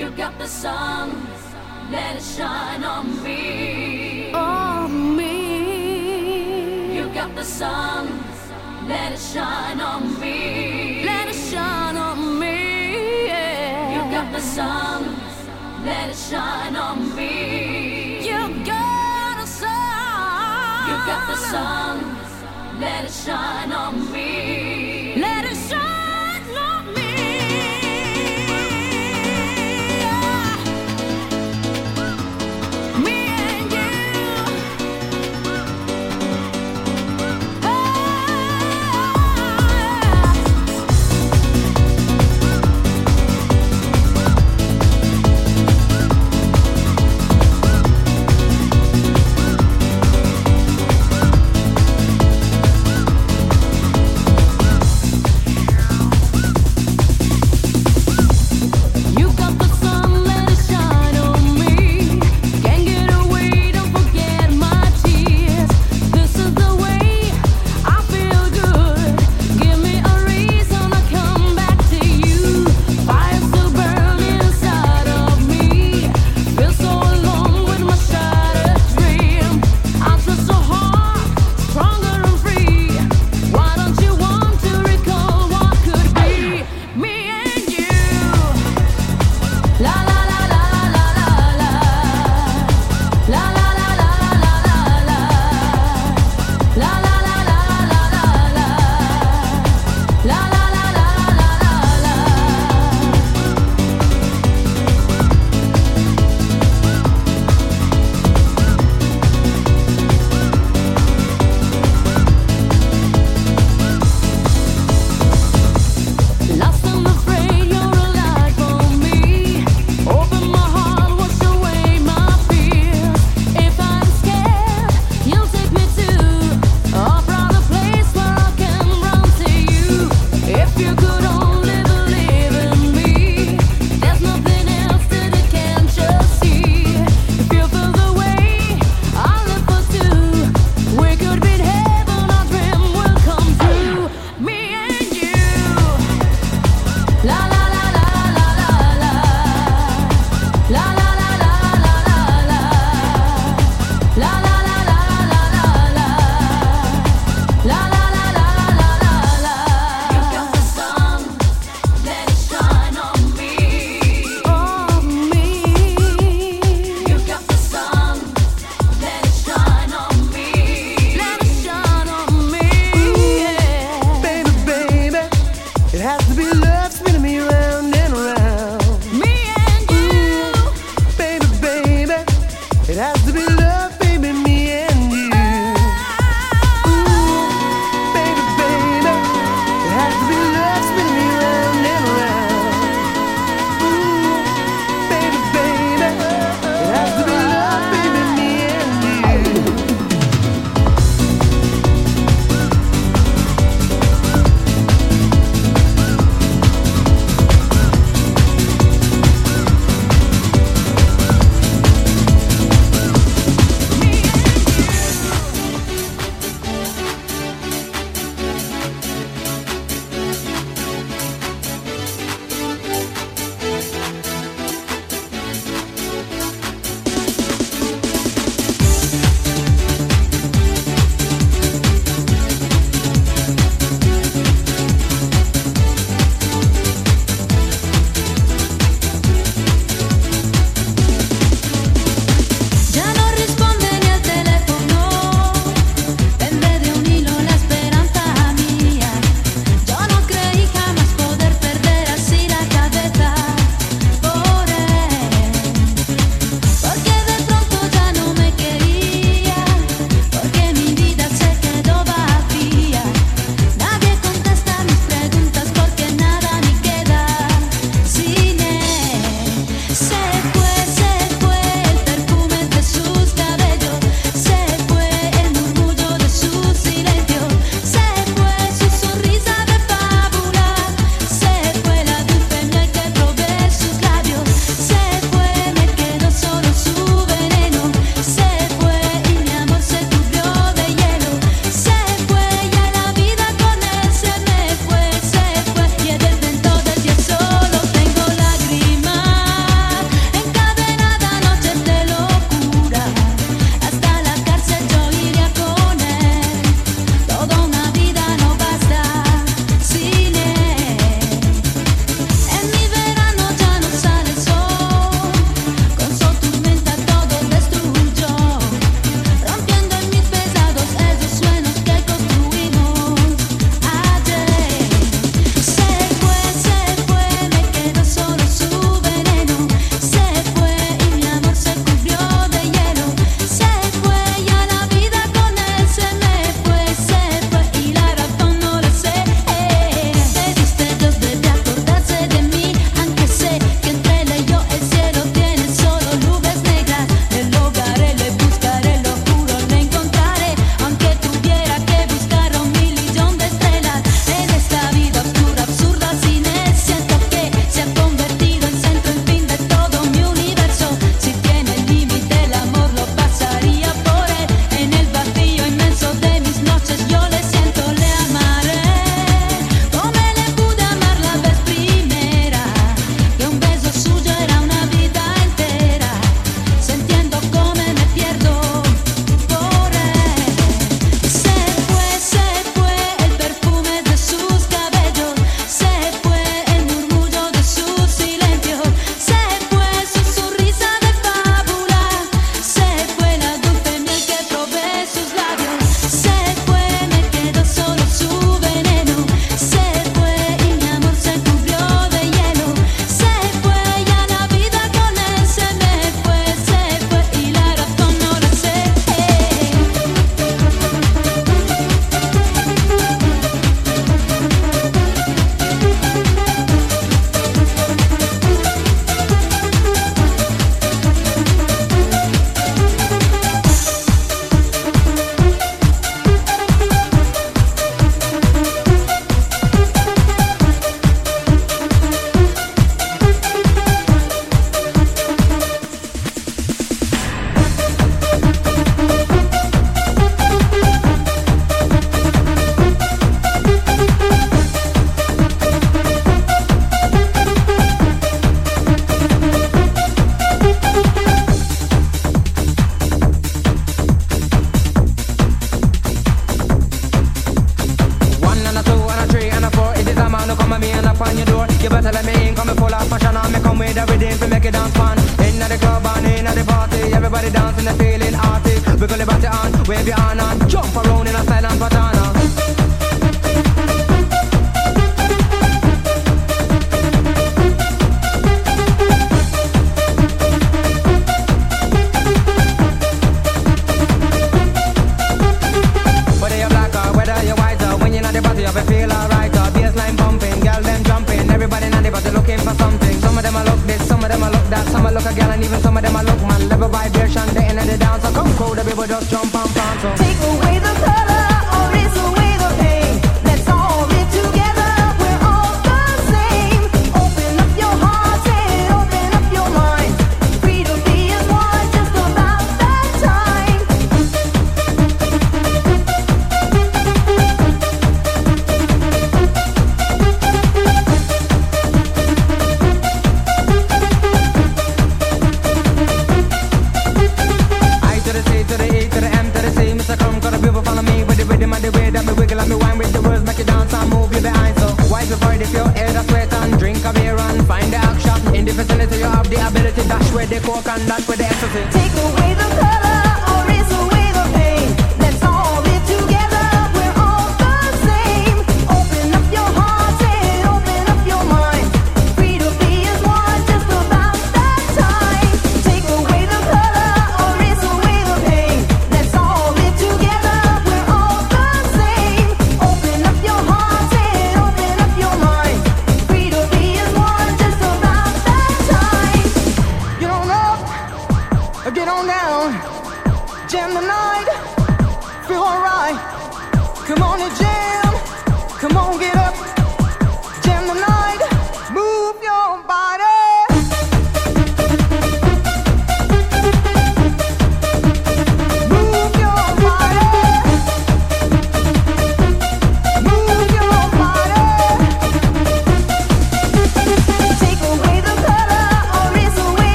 You got the sun, let it shine on me. On me. You got the sun, let it shine on me. Let it shine on me. Yeah. You got the sun, let it shine on me. You got a sun. You got the sun, let it shine on me.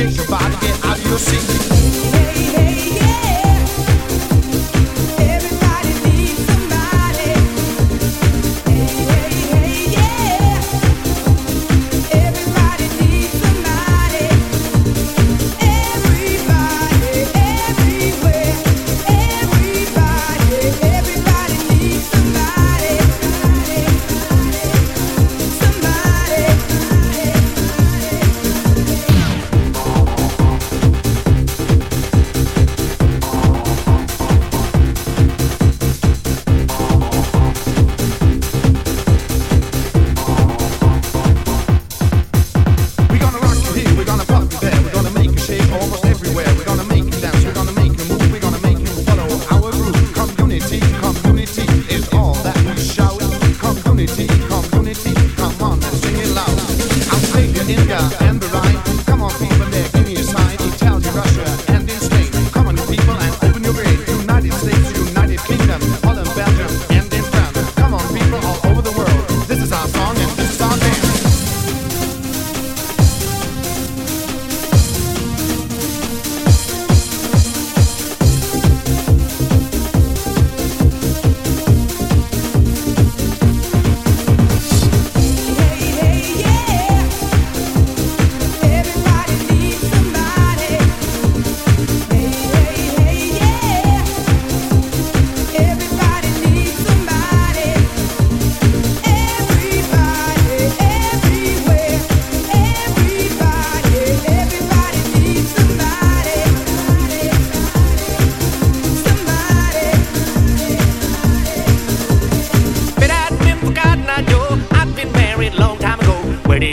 shake your body get out of your seat. India and the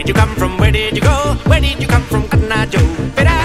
did you come from? Where did you go? Where did you come from, Cotton Eye Joe?